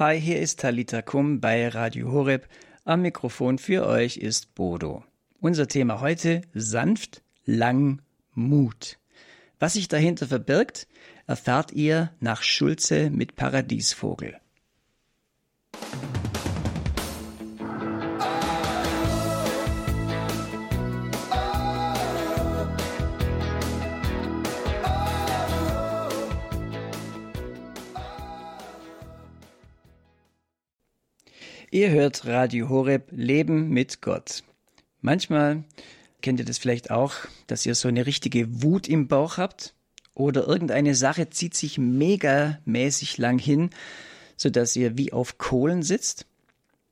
Hi, hier ist Talita Kum bei Radio Horeb. Am Mikrofon für euch ist Bodo. Unser Thema heute sanft, lang, Mut. Was sich dahinter verbirgt, erfahrt ihr nach Schulze mit Paradiesvogel. Ihr hört Radio Horeb Leben mit Gott. Manchmal kennt ihr das vielleicht auch, dass ihr so eine richtige Wut im Bauch habt oder irgendeine Sache zieht sich megamäßig lang hin, so dass ihr wie auf Kohlen sitzt.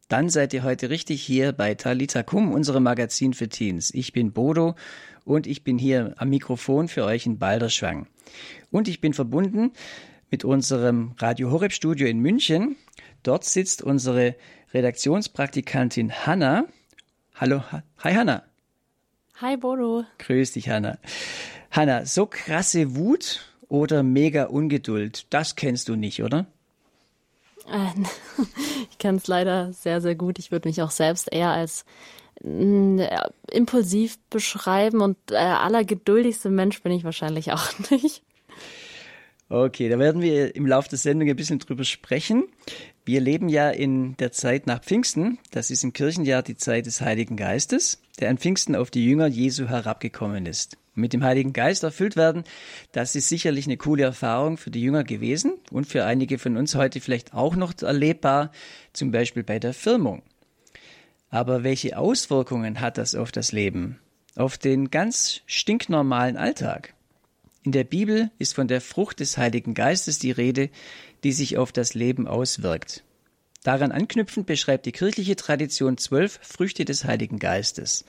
Dann seid ihr heute richtig hier bei Talita Kum, unserem Magazin für Teens. Ich bin Bodo und ich bin hier am Mikrofon für euch in Balderschwang. Und ich bin verbunden mit unserem Radio Horeb Studio in München. Dort sitzt unsere Redaktionspraktikantin Hanna. Hallo, hi Hanna. Hi Bodo. Grüß dich, Hanna. Hanna, so krasse Wut oder mega Ungeduld, das kennst du nicht, oder? Äh, ich kenne es leider sehr, sehr gut. Ich würde mich auch selbst eher als äh, impulsiv beschreiben und äh, allergeduldigste Mensch bin ich wahrscheinlich auch nicht. Okay, da werden wir im Laufe der Sendung ein bisschen drüber sprechen. Wir leben ja in der Zeit nach Pfingsten. Das ist im Kirchenjahr die Zeit des Heiligen Geistes, der an Pfingsten auf die Jünger Jesu herabgekommen ist. Mit dem Heiligen Geist erfüllt werden, das ist sicherlich eine coole Erfahrung für die Jünger gewesen und für einige von uns heute vielleicht auch noch erlebbar, zum Beispiel bei der Firmung. Aber welche Auswirkungen hat das auf das Leben? Auf den ganz stinknormalen Alltag? In der Bibel ist von der Frucht des Heiligen Geistes die Rede, die sich auf das Leben auswirkt. Daran anknüpfend beschreibt die kirchliche Tradition zwölf Früchte des Heiligen Geistes.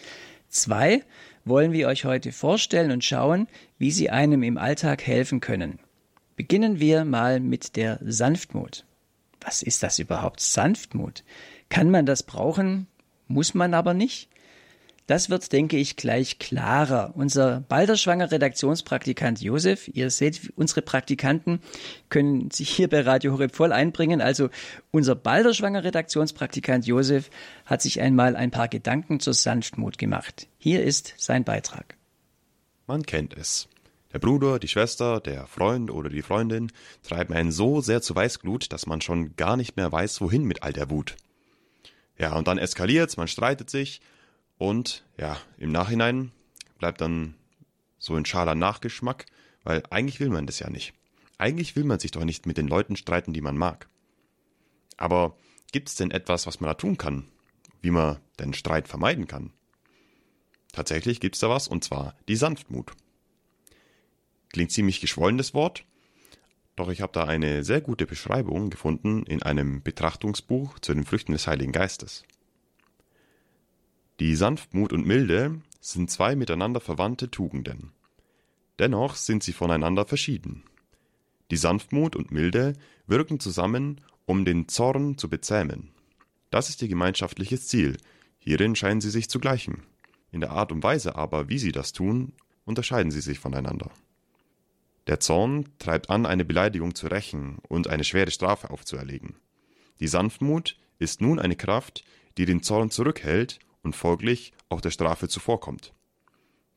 Zwei wollen wir euch heute vorstellen und schauen, wie sie einem im Alltag helfen können. Beginnen wir mal mit der Sanftmut. Was ist das überhaupt? Sanftmut. Kann man das brauchen? Muss man aber nicht? Das wird, denke ich, gleich klarer. Unser balderschwanger Redaktionspraktikant Josef, ihr seht, unsere Praktikanten können sich hier bei Radio Horeb voll einbringen. Also unser balderschwanger Redaktionspraktikant Josef hat sich einmal ein paar Gedanken zur Sanftmut gemacht. Hier ist sein Beitrag. Man kennt es. Der Bruder, die Schwester, der Freund oder die Freundin treiben einen so sehr zu Weißglut, dass man schon gar nicht mehr weiß, wohin mit all der Wut. Ja, und dann eskaliert's, man streitet sich, und ja, im Nachhinein bleibt dann so ein schaler Nachgeschmack, weil eigentlich will man das ja nicht. Eigentlich will man sich doch nicht mit den Leuten streiten, die man mag. Aber gibt es denn etwas, was man da tun kann? Wie man den Streit vermeiden kann? Tatsächlich gibt es da was, und zwar die Sanftmut. Klingt ziemlich geschwollenes Wort, doch ich habe da eine sehr gute Beschreibung gefunden in einem Betrachtungsbuch zu den Früchten des Heiligen Geistes. Die Sanftmut und Milde sind zwei miteinander verwandte Tugenden. Dennoch sind sie voneinander verschieden. Die Sanftmut und Milde wirken zusammen, um den Zorn zu bezähmen. Das ist ihr gemeinschaftliches Ziel, hierin scheinen sie sich zu gleichen. In der Art und Weise aber, wie sie das tun, unterscheiden sie sich voneinander. Der Zorn treibt an, eine Beleidigung zu rächen und eine schwere Strafe aufzuerlegen. Die Sanftmut ist nun eine Kraft, die den Zorn zurückhält und folglich auch der Strafe zuvorkommt.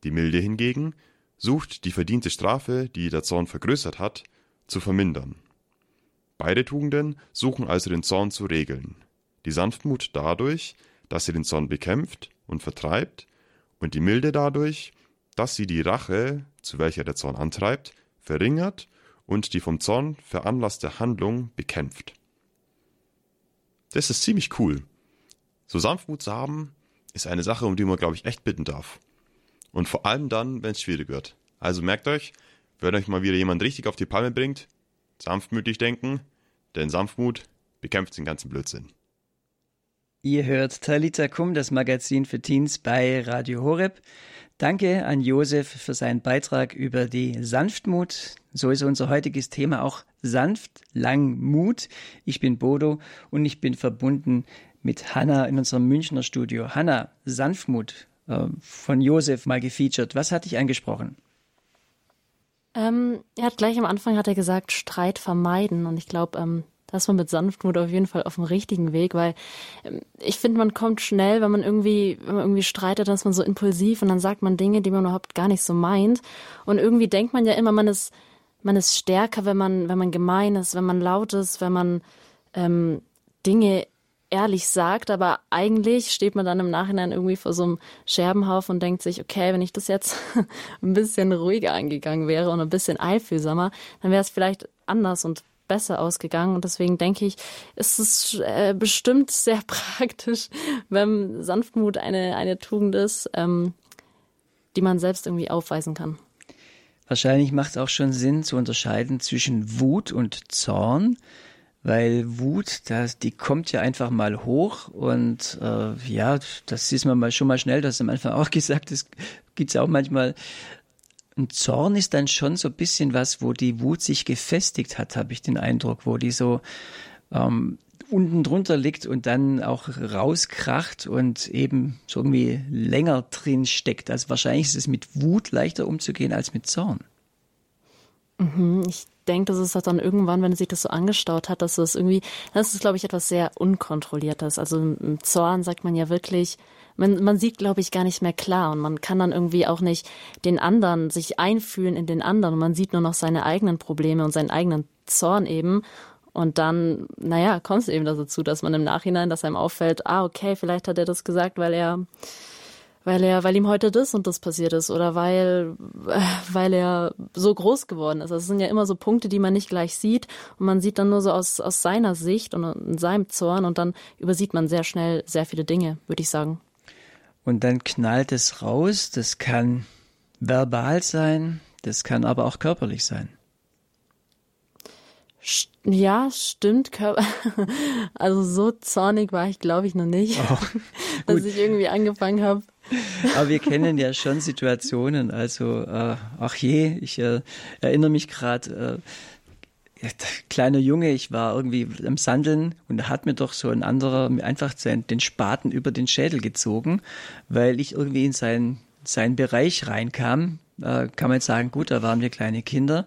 Die Milde hingegen sucht die verdiente Strafe, die der Zorn vergrößert hat, zu vermindern. Beide Tugenden suchen also den Zorn zu regeln. Die Sanftmut dadurch, dass sie den Zorn bekämpft und vertreibt, und die Milde dadurch, dass sie die Rache, zu welcher der Zorn antreibt, verringert und die vom Zorn veranlasste Handlung bekämpft. Das ist ziemlich cool. So Sanftmut zu haben, ist eine Sache, um die man, glaube ich, echt bitten darf. Und vor allem dann, wenn es schwierig wird. Also merkt euch, wenn euch mal wieder jemand richtig auf die Palme bringt, sanftmütig denken, denn Sanftmut bekämpft den ganzen Blödsinn. Ihr hört Talita Kum, das Magazin für Teens bei Radio Horeb. Danke an Josef für seinen Beitrag über die Sanftmut. So ist unser heutiges Thema auch sanft, lang Mut. Ich bin Bodo und ich bin verbunden mit Hanna in unserem Münchner Studio. Hanna, Sanftmut äh, von Josef mal gefeatured. Was hat dich angesprochen? Ähm, er hat gleich am Anfang hat er gesagt, Streit vermeiden. Und ich glaube, ähm, da ist man mit Sanftmut auf jeden Fall auf dem richtigen Weg, weil ähm, ich finde, man kommt schnell, wenn man irgendwie, wenn man irgendwie streitet, dann ist man so impulsiv und dann sagt man Dinge, die man überhaupt gar nicht so meint. Und irgendwie denkt man ja immer, man ist, man ist stärker, wenn man, wenn man gemein ist, wenn man laut ist, wenn man ähm, Dinge ehrlich sagt, aber eigentlich steht man dann im Nachhinein irgendwie vor so einem Scherbenhaufen und denkt sich, okay, wenn ich das jetzt ein bisschen ruhiger angegangen wäre und ein bisschen einfühlsamer, dann wäre es vielleicht anders und besser ausgegangen. Und deswegen denke ich, ist es äh, bestimmt sehr praktisch, wenn Sanftmut eine, eine Tugend ist, ähm, die man selbst irgendwie aufweisen kann. Wahrscheinlich macht es auch schon Sinn zu unterscheiden zwischen Wut und Zorn weil Wut, das, die kommt ja einfach mal hoch und äh, ja, das ist man mal schon mal schnell, das am Anfang auch gesagt, das gibt's auch manchmal. Ein Zorn ist dann schon so ein bisschen was, wo die Wut sich gefestigt hat, habe ich den Eindruck, wo die so ähm, unten drunter liegt und dann auch rauskracht und eben so irgendwie länger drin steckt. Also wahrscheinlich ist es mit Wut leichter umzugehen als mit Zorn. Mhm, ich denke, das ist dann irgendwann, wenn sich das so angestaut hat, dass das irgendwie, das ist, glaube ich, etwas sehr Unkontrolliertes. Also im Zorn sagt man ja wirklich, man, man sieht, glaube ich, gar nicht mehr klar und man kann dann irgendwie auch nicht den anderen sich einfühlen in den anderen und man sieht nur noch seine eigenen Probleme und seinen eigenen Zorn eben. Und dann, naja, kommt es eben dazu, dass man im Nachhinein, dass einem auffällt, ah, okay, vielleicht hat er das gesagt, weil er weil er, weil ihm heute das und das passiert ist oder weil, weil er so groß geworden ist. Also es sind ja immer so Punkte, die man nicht gleich sieht und man sieht dann nur so aus, aus seiner Sicht und in seinem Zorn und dann übersieht man sehr schnell sehr viele Dinge, würde ich sagen. Und dann knallt es raus. Das kann verbal sein, das kann aber auch körperlich sein. Ja, stimmt. Also so zornig war ich, glaube ich, noch nicht, oh, dass ich irgendwie angefangen habe. Aber wir kennen ja schon Situationen. Also, äh, ach je, ich äh, erinnere mich gerade, äh, kleiner Junge, ich war irgendwie am Sandeln und da hat mir doch so ein anderer einfach den Spaten über den Schädel gezogen, weil ich irgendwie in seinen, seinen Bereich reinkam. Äh, kann man jetzt sagen, gut, da waren wir kleine Kinder.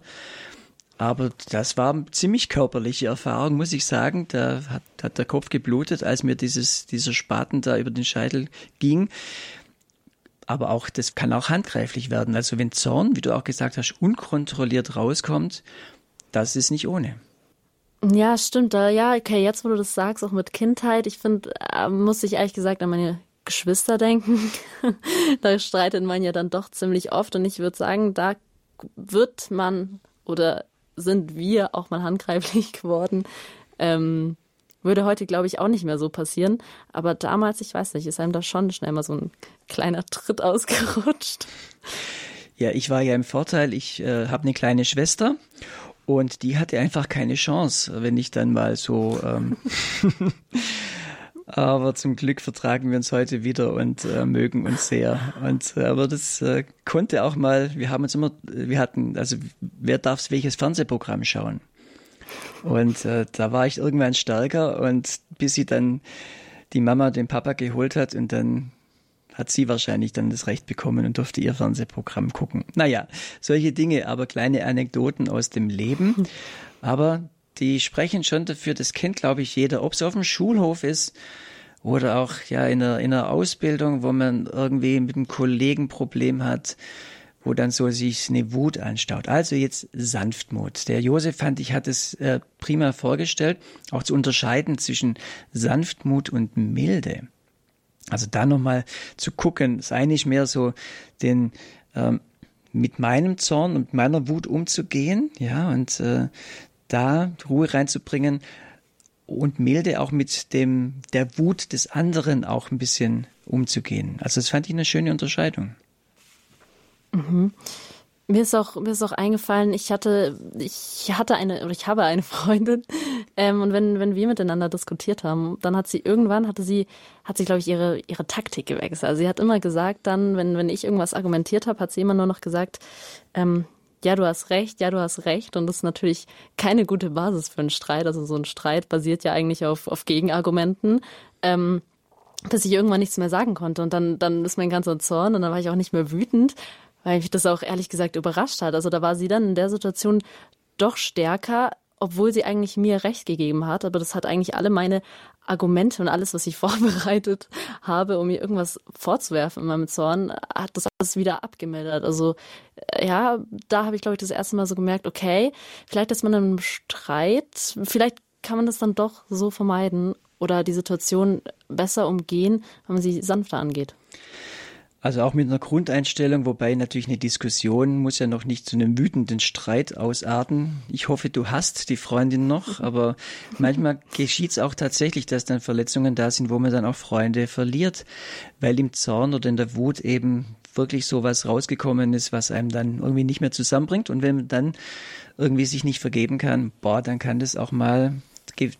Aber das war eine ziemlich körperliche Erfahrung, muss ich sagen. Da hat, hat der Kopf geblutet, als mir dieses, dieser Spaten da über den Scheitel ging. Aber auch, das kann auch handgreiflich werden. Also wenn Zorn, wie du auch gesagt hast, unkontrolliert rauskommt, das ist nicht ohne. Ja, stimmt. Ja, okay, jetzt wo du das sagst, auch mit Kindheit, ich finde, äh, muss ich ehrlich gesagt an meine Geschwister denken. da streitet man ja dann doch ziemlich oft und ich würde sagen, da wird man oder sind wir auch mal handgreiflich geworden. Ähm, würde heute, glaube ich, auch nicht mehr so passieren. Aber damals, ich weiß nicht, ist einem da schon schnell mal so ein kleiner Tritt ausgerutscht. Ja, ich war ja im Vorteil, ich äh, habe eine kleine Schwester und die hatte einfach keine Chance, wenn ich dann mal so. Ähm, aber zum Glück vertragen wir uns heute wieder und äh, mögen uns sehr. Und äh, aber das äh, konnte auch mal. Wir haben uns immer, wir hatten, also wer darf welches Fernsehprogramm schauen? Und äh, da war ich irgendwann stärker und bis sie dann die Mama den Papa geholt hat und dann hat sie wahrscheinlich dann das Recht bekommen und durfte ihr Fernsehprogramm gucken. Naja, solche Dinge, aber kleine Anekdoten aus dem Leben. Aber die sprechen schon dafür, das kennt, glaube ich, jeder, ob es auf dem Schulhof ist oder auch ja in einer, in einer Ausbildung, wo man irgendwie mit einem Kollegen Problem hat, wo dann so sich eine Wut anstaut. Also jetzt Sanftmut. Der Josef fand ich hat es äh, prima vorgestellt, auch zu unterscheiden zwischen Sanftmut und Milde. Also da nochmal zu gucken, ist eigentlich mehr so den ähm, mit meinem Zorn und meiner Wut umzugehen, ja, und äh, da Ruhe reinzubringen und milde auch mit dem der Wut des anderen auch ein bisschen umzugehen. Also das fand ich eine schöne Unterscheidung. Mhm. Mir ist auch mir ist auch eingefallen, ich hatte ich hatte eine oder ich habe eine Freundin ähm, und wenn wenn wir miteinander diskutiert haben, dann hat sie irgendwann hatte sie hat sie glaube ich ihre ihre Taktik gewechselt. Also sie hat immer gesagt, dann wenn wenn ich irgendwas argumentiert habe, hat sie immer nur noch gesagt, ähm, ja, du hast recht, ja, du hast recht. Und das ist natürlich keine gute Basis für einen Streit. Also so ein Streit basiert ja eigentlich auf, auf Gegenargumenten. Ähm, bis ich irgendwann nichts mehr sagen konnte. Und dann, dann ist mein ganzer Zorn und dann war ich auch nicht mehr wütend, weil mich das auch ehrlich gesagt überrascht hat. Also da war sie dann in der Situation doch stärker obwohl sie eigentlich mir recht gegeben hat, aber das hat eigentlich alle meine Argumente und alles, was ich vorbereitet habe, um mir irgendwas vorzuwerfen in meinem Zorn, hat das alles wieder abgemildert. Also äh, ja, da habe ich, glaube ich, das erste Mal so gemerkt, okay, vielleicht ist man in einem Streit, vielleicht kann man das dann doch so vermeiden oder die Situation besser umgehen, wenn man sie sanfter angeht. Also auch mit einer Grundeinstellung, wobei natürlich eine Diskussion muss ja noch nicht zu einem wütenden Streit ausarten. Ich hoffe, du hast die Freundin noch, aber manchmal geschieht es auch tatsächlich, dass dann Verletzungen da sind, wo man dann auch Freunde verliert, weil im Zorn oder in der Wut eben wirklich so was rausgekommen ist, was einem dann irgendwie nicht mehr zusammenbringt. Und wenn man dann irgendwie sich nicht vergeben kann, boah, dann kann das auch mal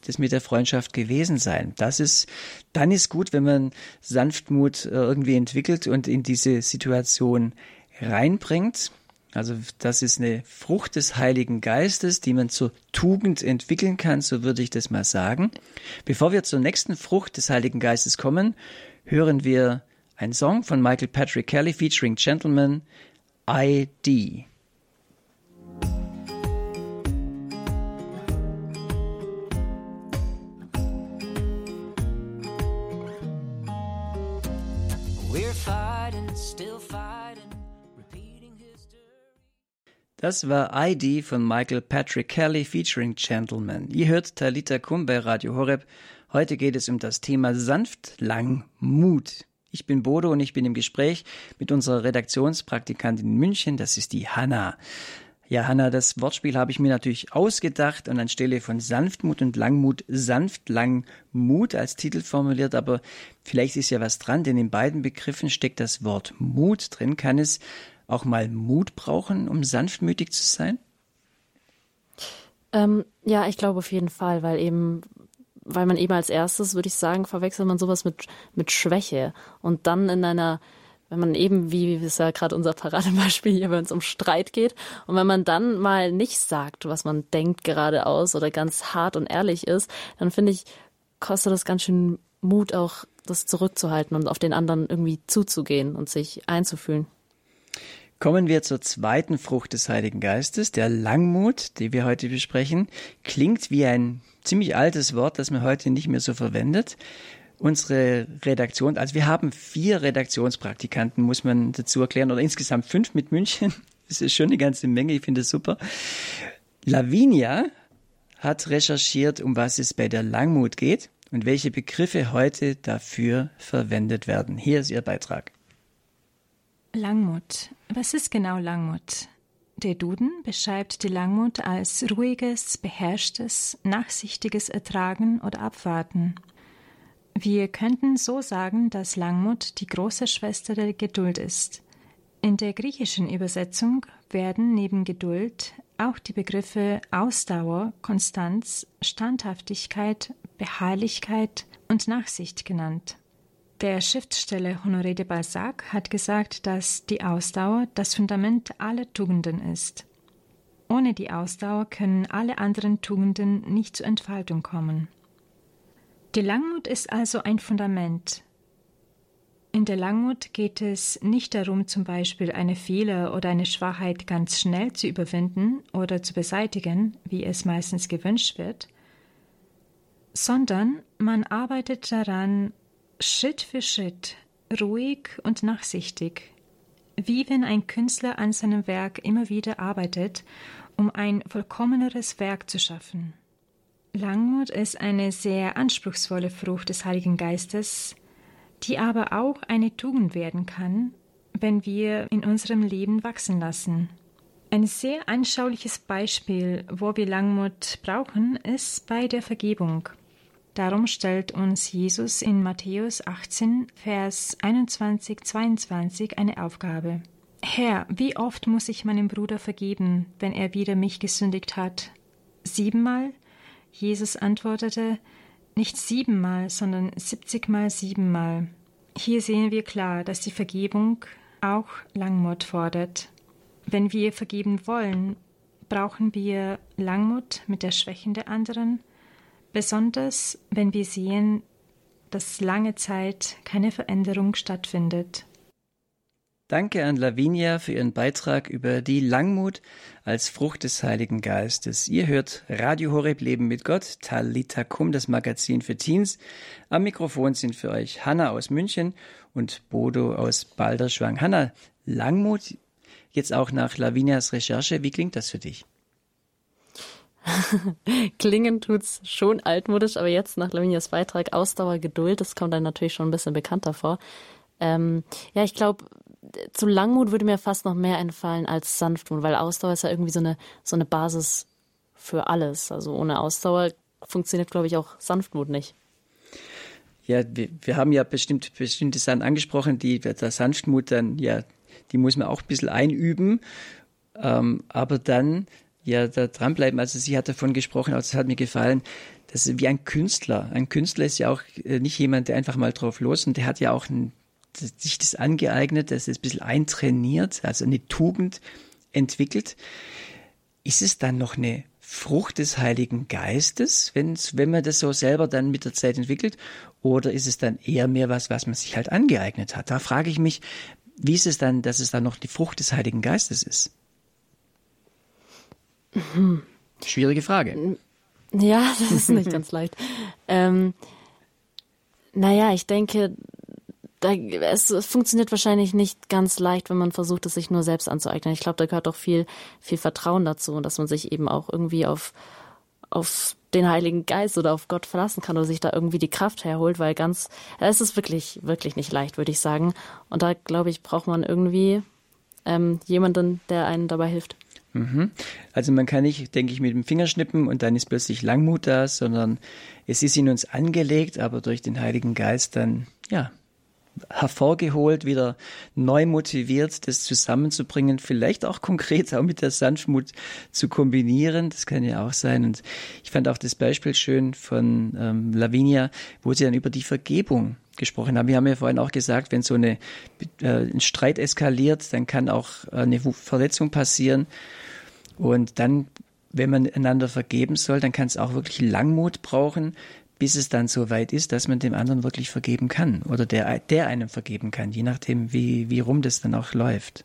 das mit der Freundschaft gewesen sein. Das ist, dann ist gut, wenn man Sanftmut äh, irgendwie entwickelt und in diese Situation reinbringt. Also das ist eine Frucht des Heiligen Geistes, die man zur Tugend entwickeln kann, so würde ich das mal sagen. Bevor wir zur nächsten Frucht des Heiligen Geistes kommen, hören wir einen Song von Michael Patrick Kelly featuring Gentleman ID. Das war ID von Michael Patrick Kelly featuring Gentleman. Ihr hört Talita Kum bei Radio Horeb. Heute geht es um das Thema sanft, lang, Mut. Ich bin Bodo und ich bin im Gespräch mit unserer Redaktionspraktikantin in München. Das ist die Hanna. Ja, Hanna, das Wortspiel habe ich mir natürlich ausgedacht und anstelle von Sanftmut und Langmut sanft lang Mut als Titel formuliert, aber vielleicht ist ja was dran, denn in beiden Begriffen steckt das Wort Mut drin. Kann es auch mal Mut brauchen, um sanftmütig zu sein? Ähm, ja, ich glaube auf jeden Fall, weil eben, weil man eben als erstes, würde ich sagen, verwechselt man sowas mit, mit Schwäche und dann in einer, wenn man eben, wie es ja gerade unser Paradebeispiel hier, wenn es um Streit geht, und wenn man dann mal nicht sagt, was man denkt geradeaus oder ganz hart und ehrlich ist, dann finde ich, kostet das ganz schön Mut auch, das zurückzuhalten und auf den anderen irgendwie zuzugehen und sich einzufühlen. Kommen wir zur zweiten Frucht des Heiligen Geistes, der Langmut, die wir heute besprechen. Klingt wie ein ziemlich altes Wort, das man heute nicht mehr so verwendet. Unsere Redaktion, also wir haben vier Redaktionspraktikanten, muss man dazu erklären, oder insgesamt fünf mit München. Das ist schon eine ganze Menge, ich finde es super. Lavinia hat recherchiert, um was es bei der Langmut geht und welche Begriffe heute dafür verwendet werden. Hier ist ihr Beitrag. Langmut. Was ist genau Langmut? Der Duden beschreibt die Langmut als ruhiges, beherrschtes, nachsichtiges Ertragen oder Abwarten. Wir könnten so sagen, dass Langmut die große Schwester der Geduld ist. In der griechischen Übersetzung werden neben Geduld auch die Begriffe Ausdauer, Konstanz, Standhaftigkeit, Beharrlichkeit und Nachsicht genannt. Der Schriftsteller Honoré de Balzac hat gesagt, dass die Ausdauer das Fundament aller Tugenden ist. Ohne die Ausdauer können alle anderen Tugenden nicht zur Entfaltung kommen. Die Langmut ist also ein Fundament. In der Langmut geht es nicht darum, zum Beispiel eine Fehler oder eine Schwachheit ganz schnell zu überwinden oder zu beseitigen, wie es meistens gewünscht wird, sondern man arbeitet daran, Schritt für Schritt, ruhig und nachsichtig, wie wenn ein Künstler an seinem Werk immer wieder arbeitet, um ein vollkommeneres Werk zu schaffen. Langmut ist eine sehr anspruchsvolle Frucht des Heiligen Geistes, die aber auch eine Tugend werden kann, wenn wir in unserem Leben wachsen lassen. Ein sehr anschauliches Beispiel, wo wir Langmut brauchen, ist bei der Vergebung. Darum stellt uns Jesus in Matthäus 18, Vers 21, 22 eine Aufgabe. Herr, wie oft muss ich meinem Bruder vergeben, wenn er wieder mich gesündigt hat? Siebenmal? Jesus antwortete, nicht siebenmal, sondern siebzigmal siebenmal. Hier sehen wir klar, dass die Vergebung auch Langmut fordert. Wenn wir vergeben wollen, brauchen wir Langmut mit der Schwächen der anderen besonders wenn wir sehen, dass lange Zeit keine Veränderung stattfindet. Danke an Lavinia für ihren Beitrag über die Langmut als Frucht des Heiligen Geistes. Ihr hört Radio Horeb Leben mit Gott, Talita Kum, das Magazin für Teens. Am Mikrofon sind für euch Hanna aus München und Bodo aus Balderschwang. Hanna, Langmut, jetzt auch nach Lavinias Recherche, wie klingt das für dich? Klingen tut's schon altmodisch, aber jetzt nach Lavinias Beitrag Ausdauer, Geduld, das kommt dann natürlich schon ein bisschen bekannter vor. Ähm, ja, ich glaube, zu Langmut würde mir fast noch mehr einfallen als Sanftmut, weil Ausdauer ist ja irgendwie so eine, so eine Basis für alles. Also ohne Ausdauer funktioniert, glaube ich, auch Sanftmut nicht. Ja, wir, wir haben ja bestimmt bestimmte Sachen angesprochen, die der Sanftmut dann, ja, die muss man auch ein bisschen einüben. Ähm, aber dann ja da dranbleiben. Also sie hat davon gesprochen, also es hat mir gefallen, dass wie ein Künstler. Ein Künstler ist ja auch äh, nicht jemand, der einfach mal drauf los und der hat ja auch ein sich das angeeignet, das ist ein bisschen eintrainiert, also eine Tugend entwickelt. Ist es dann noch eine Frucht des Heiligen Geistes, wenn's, wenn man das so selber dann mit der Zeit entwickelt? Oder ist es dann eher mehr was, was man sich halt angeeignet hat? Da frage ich mich, wie ist es dann, dass es dann noch die Frucht des Heiligen Geistes ist? Mhm. Schwierige Frage. Ja, das ist nicht ganz leicht. Ähm, naja, ich denke, da, es, funktioniert wahrscheinlich nicht ganz leicht, wenn man versucht, es sich nur selbst anzueignen. Ich glaube, da gehört auch viel, viel Vertrauen dazu dass man sich eben auch irgendwie auf, auf den Heiligen Geist oder auf Gott verlassen kann oder sich da irgendwie die Kraft herholt, weil ganz, es ist wirklich, wirklich nicht leicht, würde ich sagen. Und da, glaube ich, braucht man irgendwie ähm, jemanden, der einen dabei hilft. Mhm. Also man kann nicht, denke ich, mit dem Finger schnippen und dann ist plötzlich Langmut da, sondern es ist in uns angelegt, aber durch den Heiligen Geist dann, ja, hervorgeholt, wieder neu motiviert, das zusammenzubringen, vielleicht auch konkret auch mit der Sanftmut zu kombinieren. Das kann ja auch sein. Und ich fand auch das Beispiel schön von ähm, Lavinia, wo sie dann über die Vergebung gesprochen haben. Wir haben ja vorhin auch gesagt, wenn so eine, äh, ein Streit eskaliert, dann kann auch eine Verletzung passieren. Und dann, wenn man einander vergeben soll, dann kann es auch wirklich Langmut brauchen, bis es dann so weit ist, dass man dem anderen wirklich vergeben kann oder der, der einem vergeben kann, je nachdem, wie, wie rum das dann auch läuft.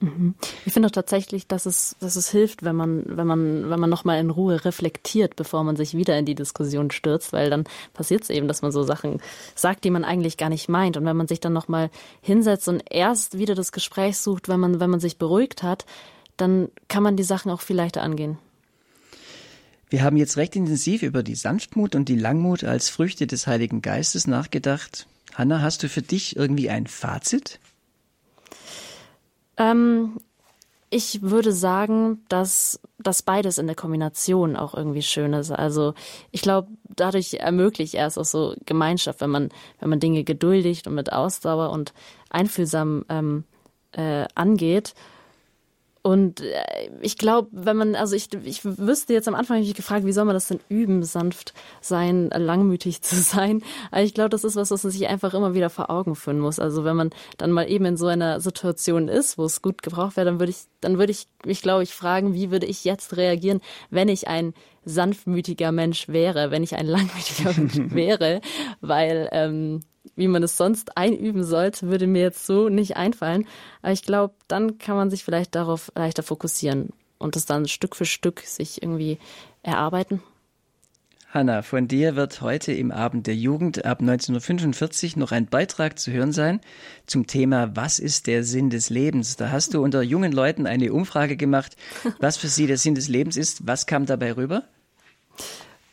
Mhm. Ich finde auch tatsächlich, dass es, dass es hilft, wenn man, wenn man, wenn man nochmal in Ruhe reflektiert, bevor man sich wieder in die Diskussion stürzt, weil dann passiert es eben, dass man so Sachen sagt, die man eigentlich gar nicht meint. Und wenn man sich dann nochmal hinsetzt und erst wieder das Gespräch sucht, wenn man, wenn man sich beruhigt hat, dann kann man die Sachen auch viel leichter angehen. Wir haben jetzt recht intensiv über die Sanftmut und die Langmut als Früchte des Heiligen Geistes nachgedacht. Hanna, hast du für dich irgendwie ein Fazit? Ähm, ich würde sagen, dass das beides in der Kombination auch irgendwie schön ist. Also ich glaube, dadurch ermöglicht erst auch so Gemeinschaft, wenn man, wenn man Dinge geduldig und mit Ausdauer und einfühlsam ähm, äh, angeht. Und äh, ich glaube, wenn man, also ich, ich wüsste jetzt am Anfang habe ich mich gefragt, wie soll man das denn üben, sanft sein, langmütig zu sein. Aber ich glaube, das ist was, was man sich einfach immer wieder vor Augen führen muss. Also wenn man dann mal eben in so einer Situation ist, wo es gut gebraucht wäre, dann würde ich, dann würde ich mich, glaube ich, fragen, wie würde ich jetzt reagieren, wenn ich ein sanftmütiger Mensch wäre, wenn ich ein langmütiger Mensch wäre, weil ähm, wie man es sonst einüben sollte, würde mir jetzt so nicht einfallen. Aber ich glaube, dann kann man sich vielleicht darauf leichter fokussieren und das dann Stück für Stück sich irgendwie erarbeiten. Hanna, von dir wird heute im Abend der Jugend ab 1945 noch ein Beitrag zu hören sein zum Thema Was ist der Sinn des Lebens? Da hast du unter jungen Leuten eine Umfrage gemacht, was für sie der Sinn des Lebens ist. Was kam dabei rüber?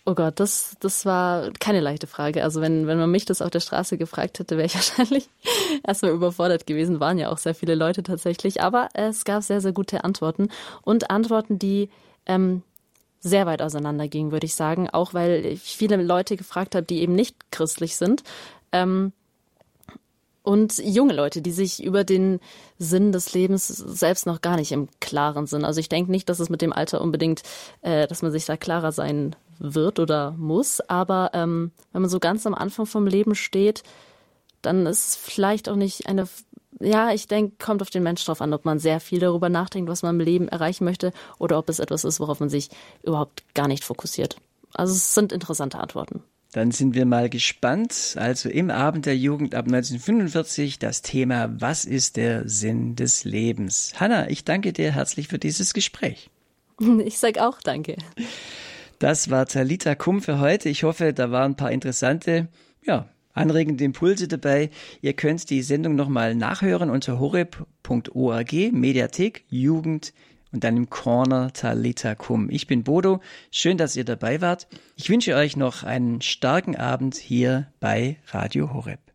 Oh Gott, das, das war keine leichte Frage. Also wenn, wenn man mich das auf der Straße gefragt hätte, wäre ich wahrscheinlich erstmal überfordert gewesen. Waren ja auch sehr viele Leute tatsächlich. Aber es gab sehr, sehr gute Antworten und Antworten, die ähm, sehr weit auseinandergingen, würde ich sagen. Auch weil ich viele Leute gefragt habe, die eben nicht christlich sind. Ähm, und junge Leute, die sich über den Sinn des Lebens selbst noch gar nicht im Klaren sind. Also ich denke nicht, dass es mit dem Alter unbedingt, äh, dass man sich da klarer sein wird oder muss. Aber ähm, wenn man so ganz am Anfang vom Leben steht, dann ist es vielleicht auch nicht eine, ja, ich denke, kommt auf den Mensch drauf an, ob man sehr viel darüber nachdenkt, was man im Leben erreichen möchte, oder ob es etwas ist, worauf man sich überhaupt gar nicht fokussiert. Also es sind interessante Antworten. Dann sind wir mal gespannt. Also im Abend der Jugend ab 1945 das Thema Was ist der Sinn des Lebens? Hanna, ich danke dir herzlich für dieses Gespräch. Ich sag auch danke. Das war Talita Kum für heute. Ich hoffe, da waren ein paar interessante, ja, anregende Impulse dabei. Ihr könnt die Sendung nochmal nachhören unter horeb.org, Mediathek, Jugend und dann im Corner Talita Kum. Ich bin Bodo. Schön, dass ihr dabei wart. Ich wünsche euch noch einen starken Abend hier bei Radio Horeb.